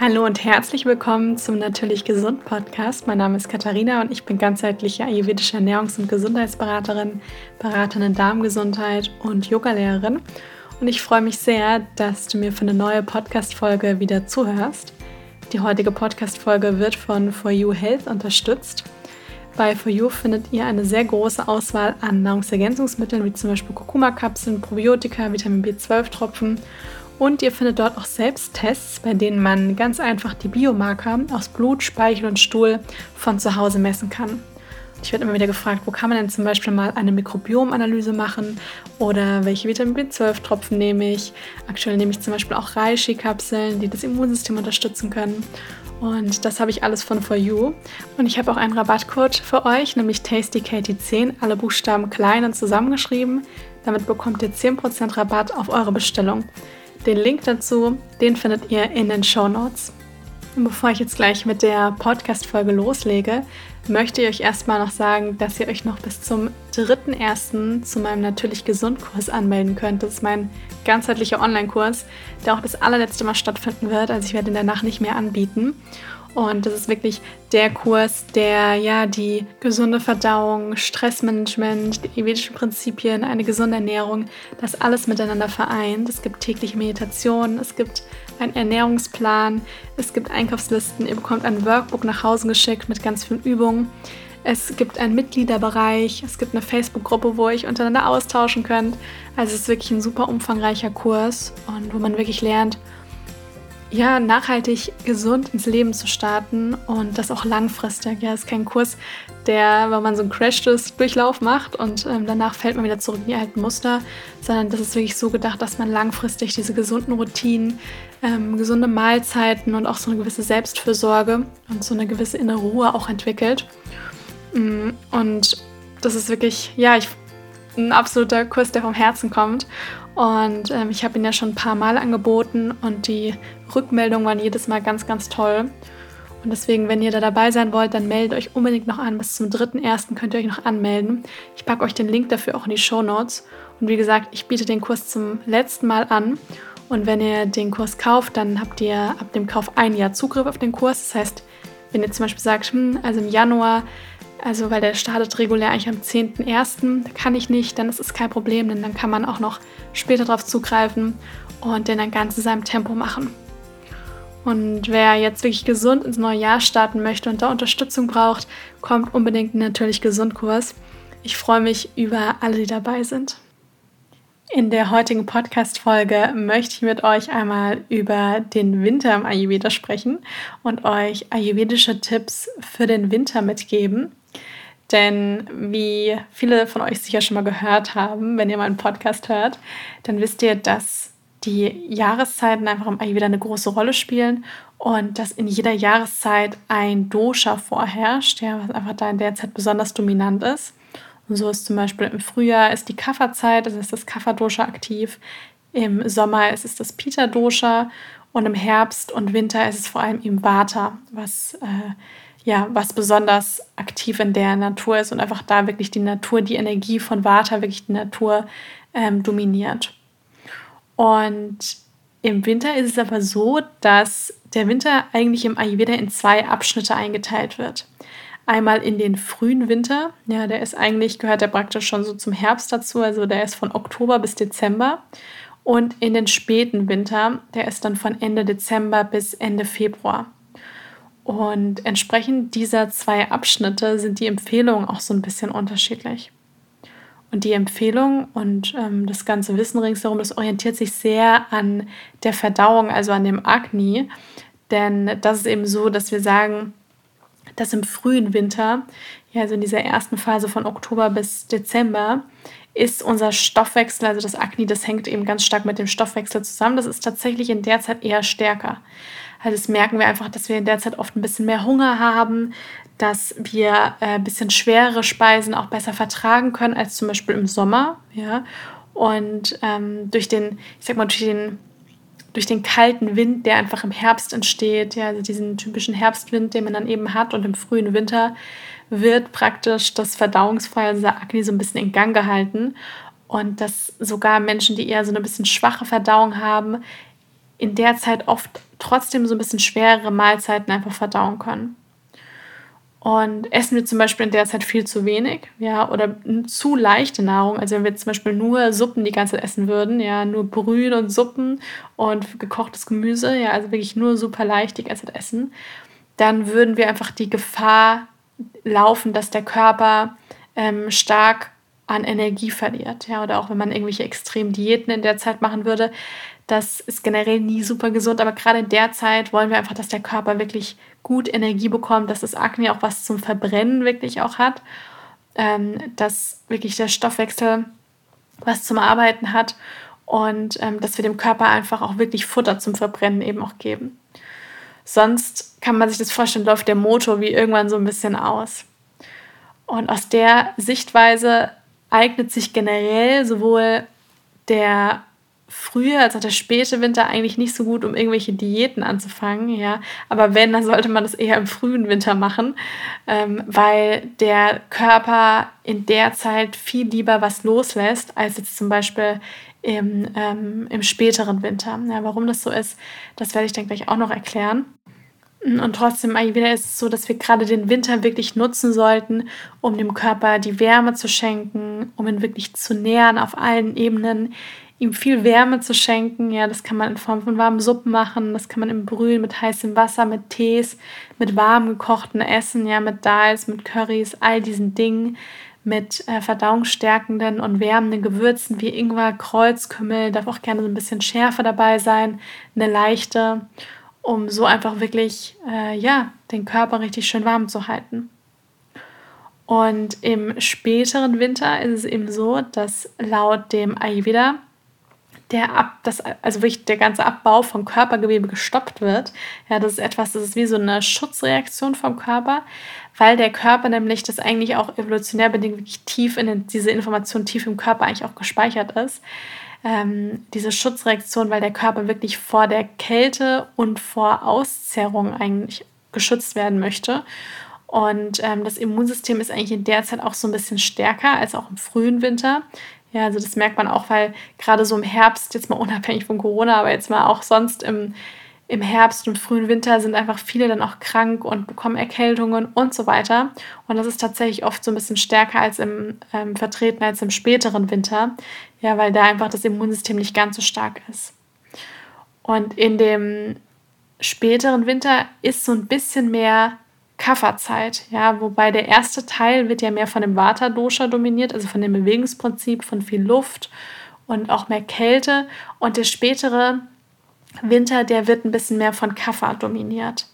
Hallo und herzlich willkommen zum Natürlich Gesund Podcast. Mein Name ist Katharina und ich bin ganzheitliche ayurvedische Ernährungs- und Gesundheitsberaterin, Beraterin in Darmgesundheit und Yogalehrerin. Und ich freue mich sehr, dass du mir für eine neue Podcast-Folge wieder zuhörst. Die heutige Podcast-Folge wird von For You Health unterstützt. Bei For You findet ihr eine sehr große Auswahl an Nahrungsergänzungsmitteln, wie zum Beispiel Kurkuma-Kapseln, Probiotika, Vitamin B12-Tropfen und ihr findet dort auch Selbsttests, bei denen man ganz einfach die Biomarker aus Blut, Speichel und Stuhl von zu Hause messen kann. Ich werde immer wieder gefragt, wo kann man denn zum Beispiel mal eine Mikrobiomanalyse machen oder welche Vitamin B12-Tropfen nehme ich. Aktuell nehme ich zum Beispiel auch Reishi-Kapseln, die das Immunsystem unterstützen können. Und das habe ich alles von For You. Und ich habe auch einen Rabattcode für euch, nämlich TastyKatie10, alle Buchstaben klein und zusammengeschrieben. Damit bekommt ihr 10% Rabatt auf eure Bestellung. Den Link dazu, den findet ihr in den Show Notes. Und bevor ich jetzt gleich mit der Podcast-Folge loslege, möchte ich euch erstmal noch sagen, dass ihr euch noch bis zum 3.1. zu meinem Natürlich Gesund-Kurs anmelden könnt. Das ist mein ganzheitlicher Online-Kurs, der auch das allerletzte Mal stattfinden wird. Also ich werde ihn danach nicht mehr anbieten. Und das ist wirklich der Kurs, der ja die gesunde Verdauung, Stressmanagement, die ayurvedischen Prinzipien, eine gesunde Ernährung, das alles miteinander vereint. Es gibt tägliche Meditation, es gibt einen Ernährungsplan, es gibt Einkaufslisten, ihr bekommt ein Workbook nach Hause geschickt mit ganz vielen Übungen. Es gibt einen Mitgliederbereich, es gibt eine Facebook-Gruppe, wo ihr euch untereinander austauschen könnt. Also es ist wirklich ein super umfangreicher Kurs und wo man wirklich lernt, ja, nachhaltig gesund ins Leben zu starten und das auch langfristig. Ja, ist kein Kurs, der, wenn man so einen Crash-Durchlauf macht und ähm, danach fällt man wieder zurück in die alten Muster, sondern das ist wirklich so gedacht, dass man langfristig diese gesunden Routinen, ähm, gesunde Mahlzeiten und auch so eine gewisse Selbstfürsorge und so eine gewisse innere Ruhe auch entwickelt. Mm, und das ist wirklich, ja, ich, ein absoluter Kurs, der vom Herzen kommt. Und ähm, ich habe ihn ja schon ein paar Mal angeboten und die Rückmeldungen waren jedes Mal ganz, ganz toll. Und deswegen, wenn ihr da dabei sein wollt, dann meldet euch unbedingt noch an. Bis zum 3.1. könnt ihr euch noch anmelden. Ich packe euch den Link dafür auch in die Show Notes. Und wie gesagt, ich biete den Kurs zum letzten Mal an. Und wenn ihr den Kurs kauft, dann habt ihr ab dem Kauf ein Jahr Zugriff auf den Kurs. Das heißt, wenn ihr zum Beispiel sagt, hm, also im Januar also weil der startet regulär eigentlich am 10.01. Kann ich nicht, dann ist es kein Problem, denn dann kann man auch noch später darauf zugreifen und den dann ganz in seinem Tempo machen. Und wer jetzt wirklich gesund ins neue Jahr starten möchte und da Unterstützung braucht, kommt unbedingt natürlich Gesundkurs. Ich freue mich über alle, die dabei sind. In der heutigen Podcast-Folge möchte ich mit euch einmal über den Winter im Ayurveda sprechen und euch ayurvedische Tipps für den Winter mitgeben. Denn wie viele von euch sicher schon mal gehört haben, wenn ihr meinen Podcast hört, dann wisst ihr, dass die Jahreszeiten einfach im Ayurveda eine große Rolle spielen und dass in jeder Jahreszeit ein Dosha vorherrscht, ja, was einfach da in der Zeit besonders dominant ist. Und so ist zum Beispiel im Frühjahr ist die Kapha-Zeit, also ist das Kapha-Dosha aktiv. Im Sommer ist es das Pita-Dosha und im Herbst und Winter ist es vor allem im Vata, was äh, ja, was besonders aktiv in der Natur ist und einfach da wirklich die Natur, die Energie von Vata, wirklich die Natur ähm, dominiert. Und im Winter ist es aber so, dass der Winter eigentlich im Ayurveda in zwei Abschnitte eingeteilt wird. Einmal in den frühen Winter, ja, der ist eigentlich, gehört der praktisch schon so zum Herbst dazu, also der ist von Oktober bis Dezember. Und in den späten Winter, der ist dann von Ende Dezember bis Ende Februar. Und entsprechend dieser zwei Abschnitte sind die Empfehlungen auch so ein bisschen unterschiedlich. Und die Empfehlung und ähm, das ganze Wissen ringsherum, das orientiert sich sehr an der Verdauung, also an dem Agni. Denn das ist eben so, dass wir sagen, dass im frühen Winter, ja, also in dieser ersten Phase von Oktober bis Dezember, ist unser Stoffwechsel, also das Agni, das hängt eben ganz stark mit dem Stoffwechsel zusammen. Das ist tatsächlich in der Zeit eher stärker. Also das merken wir einfach, dass wir in der Zeit oft ein bisschen mehr Hunger haben, dass wir äh, ein bisschen schwerere Speisen auch besser vertragen können als zum Beispiel im Sommer. Ja? Und ähm, durch den, ich sag mal, durch den, durch den kalten Wind, der einfach im Herbst entsteht, ja, also diesen typischen Herbstwind, den man dann eben hat und im frühen Winter, wird praktisch das Verdauungsfeuer, also dieser Akne, so ein bisschen in Gang gehalten. Und dass sogar Menschen, die eher so eine bisschen schwache Verdauung haben, in der Zeit oft trotzdem so ein bisschen schwerere Mahlzeiten einfach verdauen können. Und essen wir zum Beispiel in der Zeit viel zu wenig, ja, oder zu leichte Nahrung. Also wenn wir zum Beispiel nur Suppen die ganze Zeit essen würden, ja, nur Brühen und Suppen und gekochtes Gemüse, ja, also wirklich nur super leicht die ganze Zeit essen, dann würden wir einfach die Gefahr laufen, dass der Körper ähm, stark an Energie verliert. Ja, oder auch wenn man irgendwelche extremen Diäten in der Zeit machen würde, das ist generell nie super gesund. Aber gerade in der Zeit wollen wir einfach, dass der Körper wirklich gut Energie bekommt, dass das Akne auch was zum Verbrennen wirklich auch hat, ähm, dass wirklich der Stoffwechsel was zum Arbeiten hat und ähm, dass wir dem Körper einfach auch wirklich Futter zum Verbrennen eben auch geben. Sonst kann man sich das vorstellen, läuft der Motor wie irgendwann so ein bisschen aus. Und aus der Sichtweise eignet sich generell sowohl der frühe als auch der späte Winter eigentlich nicht so gut, um irgendwelche Diäten anzufangen, ja. Aber wenn, dann sollte man das eher im frühen Winter machen, ähm, weil der Körper in der Zeit viel lieber was loslässt, als jetzt zum Beispiel im, ähm, im späteren Winter. Ja, warum das so ist, das werde ich dann gleich auch noch erklären. Und trotzdem, Ayurveda ist es so, dass wir gerade den Winter wirklich nutzen sollten, um dem Körper die Wärme zu schenken, um ihn wirklich zu nähern auf allen Ebenen, ihm viel Wärme zu schenken. Ja, das kann man in Form von warmen Suppen machen, das kann man im Brühen mit heißem Wasser, mit Tees, mit warm gekochten Essen, ja, mit Dals, mit Currys, all diesen Dingen, mit äh, verdauungsstärkenden und wärmenden Gewürzen wie Ingwer, Kreuzkümmel, darf auch gerne so ein bisschen Schärfe dabei sein, eine leichte um so einfach wirklich äh, ja, den Körper richtig schön warm zu halten. Und im späteren Winter ist es eben so, dass laut dem Ayurveda der ab, das, also wirklich der ganze Abbau von Körpergewebe gestoppt wird. Ja, das ist etwas, das ist wie so eine Schutzreaktion vom Körper, weil der Körper nämlich das eigentlich auch evolutionär bedingt wirklich tief in den, diese Information tief im Körper eigentlich auch gespeichert ist ähm, diese Schutzreaktion, weil der Körper wirklich vor der Kälte und vor Auszerrung eigentlich geschützt werden möchte. Und ähm, das Immunsystem ist eigentlich in der Zeit auch so ein bisschen stärker als auch im frühen Winter. Ja, also das merkt man auch, weil gerade so im Herbst, jetzt mal unabhängig von Corona, aber jetzt mal auch sonst im, im Herbst und frühen Winter sind einfach viele dann auch krank und bekommen Erkältungen und so weiter. Und das ist tatsächlich oft so ein bisschen stärker als im ähm, Vertreten als im späteren Winter. Ja, weil da einfach das Immunsystem nicht ganz so stark ist. Und in dem späteren Winter ist so ein bisschen mehr Kafferzeit, ja, wobei der erste Teil wird ja mehr von dem Vata-Dosha dominiert, also von dem Bewegungsprinzip, von viel Luft und auch mehr Kälte. Und der spätere Winter, der wird ein bisschen mehr von Kapha dominiert.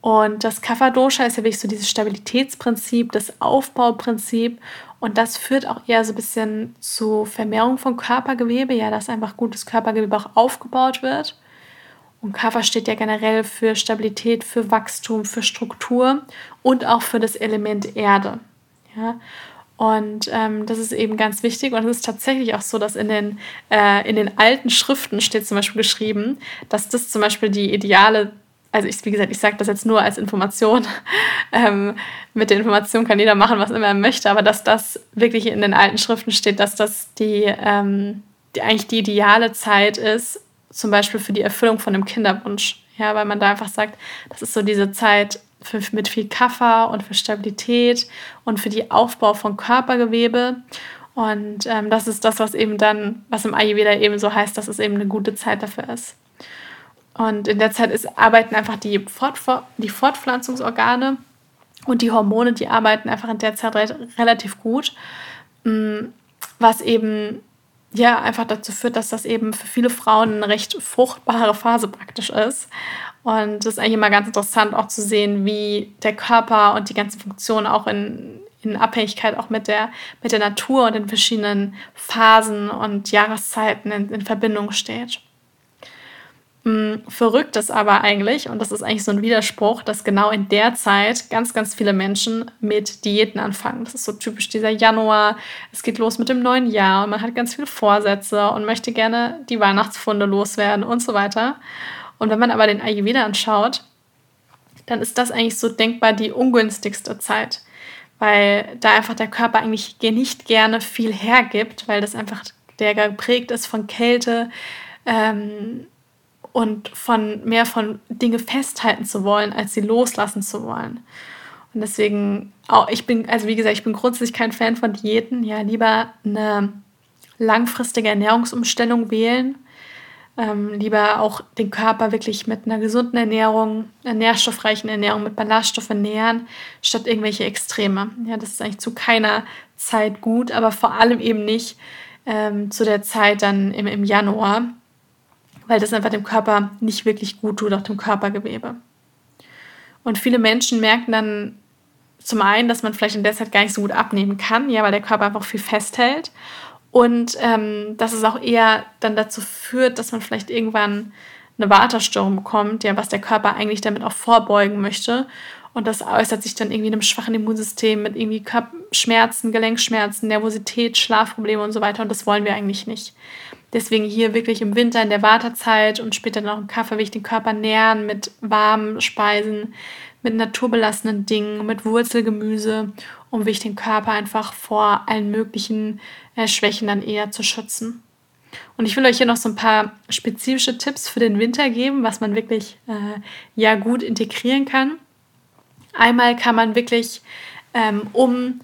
Und das Kapha-Dosha ist ja wirklich so dieses Stabilitätsprinzip, das Aufbauprinzip. Und das führt auch eher so ein bisschen zu Vermehrung von Körpergewebe, ja, dass einfach gutes Körpergewebe auch aufgebaut wird. Und Kapha steht ja generell für Stabilität, für Wachstum, für Struktur und auch für das Element Erde. Ja? Und ähm, das ist eben ganz wichtig. Und es ist tatsächlich auch so, dass in den, äh, in den alten Schriften steht zum Beispiel geschrieben, dass das zum Beispiel die ideale, also ich, wie gesagt, ich sage das jetzt nur als Information. ähm, mit der Information kann jeder machen, was immer er möchte, aber dass das wirklich in den alten Schriften steht, dass das die, ähm, die eigentlich die ideale Zeit ist, zum Beispiel für die Erfüllung von einem Kinderwunsch. Ja, weil man da einfach sagt, das ist so diese Zeit, für, mit viel Kaffer und für Stabilität und für die Aufbau von Körpergewebe. Und ähm, das ist das, was eben dann, was im Ayurveda eben so heißt, dass es eben eine gute Zeit dafür ist. Und in der Zeit ist, arbeiten einfach die, Fortfor die Fortpflanzungsorgane und die Hormone, die arbeiten einfach in der Zeit re relativ gut, mm, was eben ja einfach dazu führt, dass das eben für viele Frauen eine recht fruchtbare Phase praktisch ist. Und es ist eigentlich immer ganz interessant auch zu sehen, wie der Körper und die ganzen Funktionen auch in, in Abhängigkeit auch mit der, mit der Natur und den verschiedenen Phasen und Jahreszeiten in, in Verbindung steht. Hm, verrückt ist aber eigentlich, und das ist eigentlich so ein Widerspruch, dass genau in der Zeit ganz, ganz viele Menschen mit Diäten anfangen. Das ist so typisch dieser Januar. Es geht los mit dem neuen Jahr und man hat ganz viele Vorsätze und möchte gerne die Weihnachtsfunde loswerden und so weiter. Und wenn man aber den Ayurveda anschaut, dann ist das eigentlich so denkbar die ungünstigste Zeit, weil da einfach der Körper eigentlich nicht gerne viel hergibt, weil das einfach der geprägt ist von Kälte ähm, und von mehr von Dinge festhalten zu wollen, als sie loslassen zu wollen. Und deswegen, auch ich bin, also wie gesagt, ich bin grundsätzlich kein Fan von Diäten. Ja, lieber eine langfristige Ernährungsumstellung wählen. Ähm, lieber auch den Körper wirklich mit einer gesunden Ernährung, einer nährstoffreichen Ernährung mit Ballaststoffen nähern, statt irgendwelche Extreme. Ja, das ist eigentlich zu keiner Zeit gut, aber vor allem eben nicht ähm, zu der Zeit dann im, im Januar, weil das einfach dem Körper nicht wirklich gut tut, auch dem Körpergewebe. Und viele Menschen merken dann zum einen, dass man vielleicht in der Zeit gar nicht so gut abnehmen kann, ja, weil der Körper einfach viel festhält. Und ähm, dass es auch eher dann dazu führt, dass man vielleicht irgendwann eine Waterstörung bekommt, ja, was der Körper eigentlich damit auch vorbeugen möchte. Und das äußert sich dann irgendwie in einem schwachen Immunsystem mit irgendwie Schmerzen, Gelenkschmerzen, Nervosität, Schlafprobleme und so weiter. Und das wollen wir eigentlich nicht. Deswegen hier wirklich im Winter in der Wartezeit und später noch im Kaffee will ich den Körper nähren mit warmen Speisen, mit naturbelassenen Dingen, mit Wurzelgemüse, um wirklich den Körper einfach vor allen möglichen äh, Schwächen dann eher zu schützen. Und ich will euch hier noch so ein paar spezifische Tipps für den Winter geben, was man wirklich äh, ja gut integrieren kann. Einmal kann man wirklich, ähm, um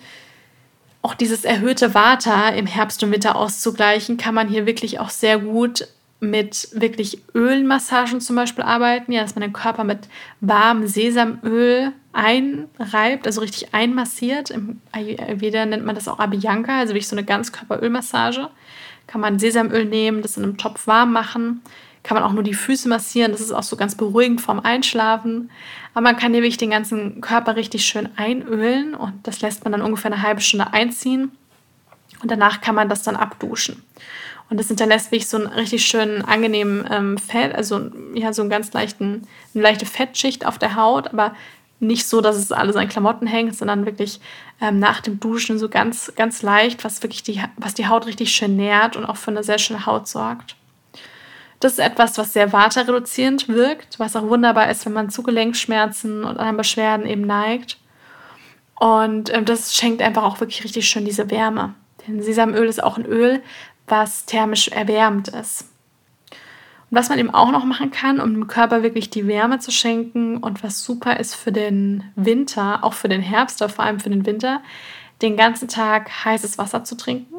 auch dieses erhöhte Vata im Herbst und Winter auszugleichen, kann man hier wirklich auch sehr gut mit wirklich Ölmassagen zum Beispiel arbeiten, ja, dass man den Körper mit warmem Sesamöl einreibt, also richtig einmassiert. Im Ayurveda nennt man das auch Abhyanka, also wirklich so eine Ganzkörperölmassage. Kann man Sesamöl nehmen, das in einem Topf warm machen. Kann man auch nur die Füße massieren, das ist auch so ganz beruhigend vorm Einschlafen. Aber man kann wirklich den ganzen Körper richtig schön einölen und das lässt man dann ungefähr eine halbe Stunde einziehen. Und danach kann man das dann abduschen. Und das hinterlässt wirklich so einen richtig schönen, angenehmen ähm, Fett, also ja, so einen ganz leichten, eine leichte Fettschicht auf der Haut, aber nicht so, dass es alles an Klamotten hängt, sondern wirklich ähm, nach dem Duschen so ganz, ganz leicht, was wirklich die, was die Haut richtig schön nährt und auch für eine sehr schöne Haut sorgt. Das ist etwas, was sehr waterreduzierend wirkt, was auch wunderbar ist, wenn man zu Gelenkschmerzen und anderen Beschwerden eben neigt. Und ähm, das schenkt einfach auch wirklich richtig schön diese Wärme. Denn Sesamöl ist auch ein Öl, was thermisch erwärmend ist. Und was man eben auch noch machen kann, um dem Körper wirklich die Wärme zu schenken und was super ist für den Winter, auch für den Herbst, aber vor allem für den Winter, den ganzen Tag heißes Wasser zu trinken.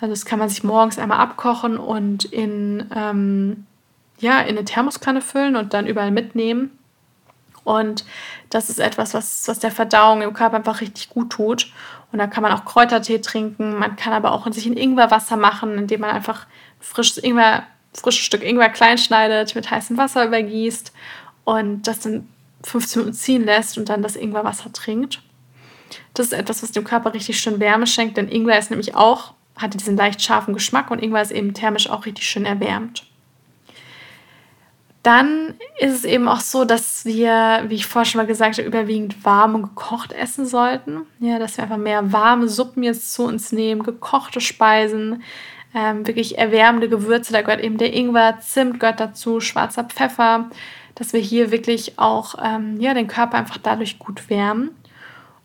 Also das kann man sich morgens einmal abkochen und in, ähm, ja, in eine Thermoskanne füllen und dann überall mitnehmen. Und das ist etwas, was, was der Verdauung im Körper einfach richtig gut tut. Und da kann man auch Kräutertee trinken. Man kann aber auch sich ein Ingwerwasser machen, indem man einfach frisches Ingwer, frisches Stück Ingwer klein schneidet, mit heißem Wasser übergießt und das dann 15 Minuten ziehen lässt und dann das Ingwerwasser trinkt. Das ist etwas, was dem Körper richtig schön Wärme schenkt, denn Ingwer ist nämlich auch, hat diesen leicht scharfen Geschmack und Ingwer ist eben thermisch auch richtig schön erwärmt. Dann ist es eben auch so, dass wir, wie ich vorher schon mal gesagt habe, überwiegend warm und gekocht essen sollten. Ja, dass wir einfach mehr warme Suppen jetzt zu uns nehmen, gekochte Speisen, ähm, wirklich erwärmende Gewürze. Da gehört eben der Ingwer, Zimt gehört dazu, schwarzer Pfeffer, dass wir hier wirklich auch ähm, ja, den Körper einfach dadurch gut wärmen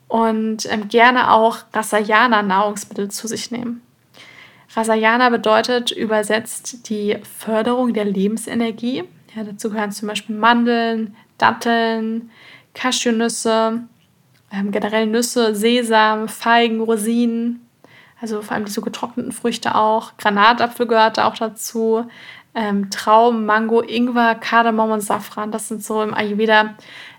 und ähm, gerne auch Rasayana-Nahrungsmittel zu sich nehmen. Rasayana bedeutet übersetzt die Förderung der Lebensenergie. Ja, dazu gehören zum Beispiel Mandeln, Datteln, Cashewnüsse, ähm, generell Nüsse, Sesam, Feigen, Rosinen, also vor allem diese getrockneten Früchte auch. Granatapfel gehört da auch dazu. Ähm, Trauben, Mango, Ingwer, Kardamom und Safran. Das sind so im Ayurveda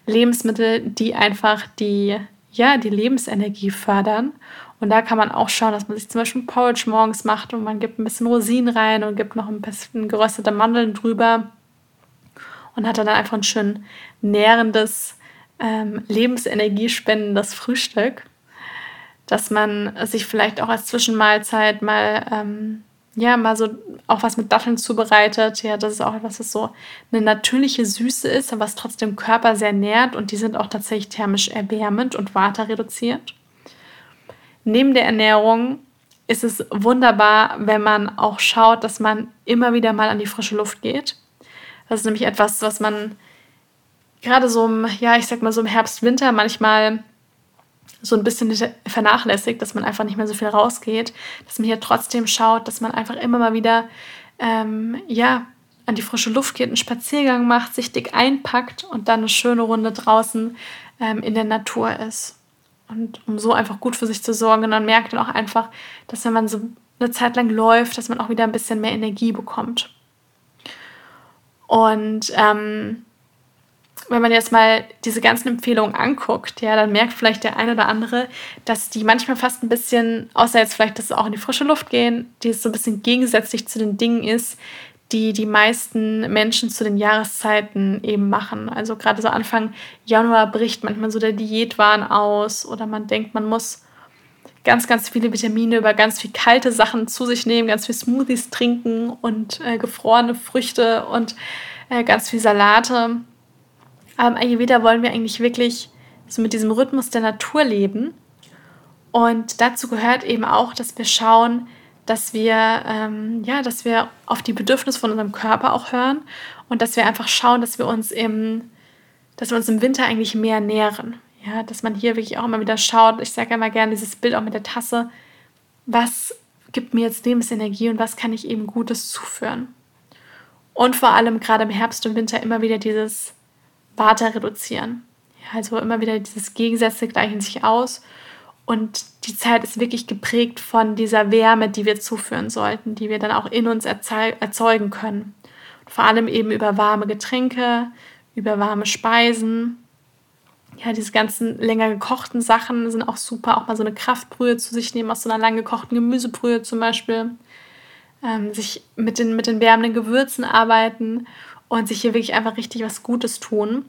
Lebensmittel, die einfach die, ja, die Lebensenergie fördern. Und da kann man auch schauen, dass man sich zum Beispiel Porridge morgens macht und man gibt ein bisschen Rosinen rein und gibt noch ein bisschen geröstete Mandeln drüber und hat dann einfach ein schön nährendes, ähm, lebensenergiespendendes Frühstück, dass man sich vielleicht auch als Zwischenmahlzeit mal, ähm, ja, mal so auch was mit Datteln zubereitet. Ja, das ist auch etwas, was so eine natürliche Süße ist, aber was trotzdem Körper sehr nährt und die sind auch tatsächlich thermisch erwärmend und waterreduzierend. Neben der Ernährung ist es wunderbar, wenn man auch schaut, dass man immer wieder mal an die frische Luft geht. Das ist nämlich etwas, was man gerade so im, ja, ich sag mal so im Herbst, Winter manchmal so ein bisschen vernachlässigt, dass man einfach nicht mehr so viel rausgeht, dass man hier trotzdem schaut, dass man einfach immer mal wieder, ähm, ja, an die frische Luft geht, einen Spaziergang macht, sich dick einpackt und dann eine schöne Runde draußen ähm, in der Natur ist. Und um so einfach gut für sich zu sorgen. Dann merkt man auch einfach, dass wenn man so eine Zeit lang läuft, dass man auch wieder ein bisschen mehr Energie bekommt. Und ähm, wenn man jetzt mal diese ganzen Empfehlungen anguckt, ja, dann merkt vielleicht der eine oder andere, dass die manchmal fast ein bisschen, außer jetzt vielleicht, dass sie auch in die frische Luft gehen, die so ein bisschen gegensätzlich zu den Dingen ist, die die meisten Menschen zu den Jahreszeiten eben machen. Also gerade so Anfang Januar bricht manchmal so der Diätwahn aus oder man denkt, man muss ganz, ganz viele Vitamine über ganz viel kalte Sachen zu sich nehmen, ganz viel Smoothies trinken und äh, gefrorene Früchte und äh, ganz viel Salate. Aber im Ayurveda wollen wir eigentlich wirklich so mit diesem Rhythmus der Natur leben. Und dazu gehört eben auch, dass wir schauen, dass wir, ähm, ja, dass wir auf die Bedürfnisse von unserem Körper auch hören und dass wir einfach schauen, dass wir uns im, dass wir uns im Winter eigentlich mehr nähren. Ja, dass man hier wirklich auch immer wieder schaut. Ich sage immer gerne dieses Bild auch mit der Tasse. Was gibt mir jetzt Lebensenergie und was kann ich eben Gutes zuführen? Und vor allem gerade im Herbst und Winter immer wieder dieses Vata reduzieren. Ja, also immer wieder dieses Gegensätze gleichen sich aus und die Zeit ist wirklich geprägt von dieser Wärme, die wir zuführen sollten, die wir dann auch in uns erzeugen können. Und vor allem eben über warme Getränke, über warme Speisen. Ja, diese ganzen länger gekochten Sachen sind auch super. Auch mal so eine Kraftbrühe zu sich nehmen, aus so einer lang gekochten Gemüsebrühe zum Beispiel. Ähm, sich mit den, mit den wärmenden Gewürzen arbeiten und sich hier wirklich einfach richtig was Gutes tun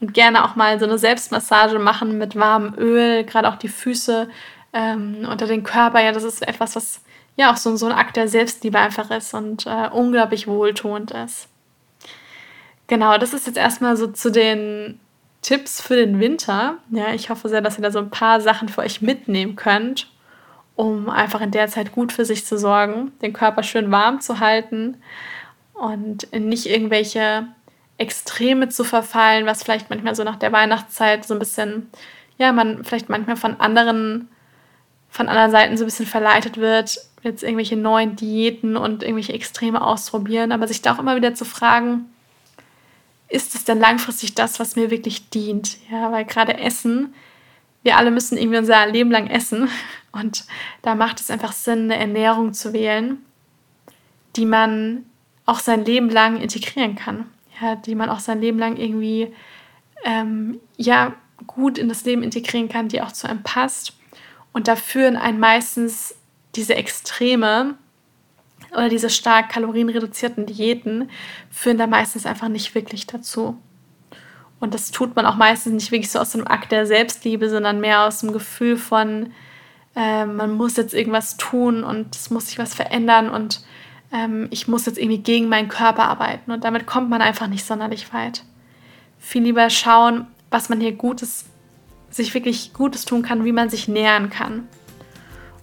und gerne auch mal so eine Selbstmassage machen mit warmem Öl, gerade auch die Füße ähm, unter den Körper. Ja, das ist etwas, was ja auch so, so ein Akt der Selbstliebe einfach ist und äh, unglaublich wohltuend ist. Genau, das ist jetzt erstmal so zu den Tipps für den Winter. Ja, ich hoffe sehr, dass ihr da so ein paar Sachen für euch mitnehmen könnt, um einfach in der Zeit gut für sich zu sorgen, den Körper schön warm zu halten und nicht irgendwelche Extreme zu verfallen, was vielleicht manchmal so nach der Weihnachtszeit so ein bisschen, ja, man vielleicht manchmal von anderen, von anderen Seiten so ein bisschen verleitet wird, jetzt irgendwelche neuen Diäten und irgendwelche Extreme ausprobieren, aber sich da auch immer wieder zu fragen, ist es denn langfristig das, was mir wirklich dient? Ja, weil gerade Essen, wir alle müssen irgendwie unser Leben lang essen und da macht es einfach Sinn, eine Ernährung zu wählen, die man auch sein Leben lang integrieren kann ja, die man auch sein Leben lang irgendwie ähm, ja, gut in das Leben integrieren kann, die auch zu einem passt. Und da führen einen meistens diese Extreme oder diese stark kalorienreduzierten Diäten, führen da meistens einfach nicht wirklich dazu. Und das tut man auch meistens nicht wirklich so aus einem Akt der Selbstliebe, sondern mehr aus dem Gefühl von, äh, man muss jetzt irgendwas tun und es muss sich was verändern und ähm, ich muss jetzt irgendwie gegen meinen Körper arbeiten und damit kommt man einfach nicht sonderlich weit. Viel lieber schauen, was man hier Gutes, sich wirklich Gutes tun kann, wie man sich nähern kann.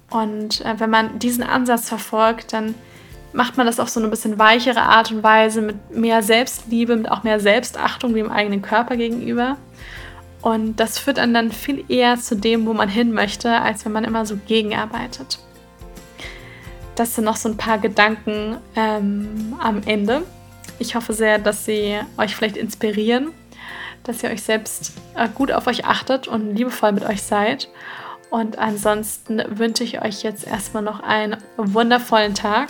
Und äh, wenn man diesen Ansatz verfolgt, dann macht man das auf so eine bisschen weichere Art und Weise mit mehr Selbstliebe, mit auch mehr Selbstachtung dem eigenen Körper gegenüber. Und das führt einen dann viel eher zu dem, wo man hin möchte, als wenn man immer so gegenarbeitet das sind noch so ein paar Gedanken ähm, am Ende. Ich hoffe sehr, dass sie euch vielleicht inspirieren, dass ihr euch selbst äh, gut auf euch achtet und liebevoll mit euch seid. Und ansonsten wünsche ich euch jetzt erstmal noch einen wundervollen Tag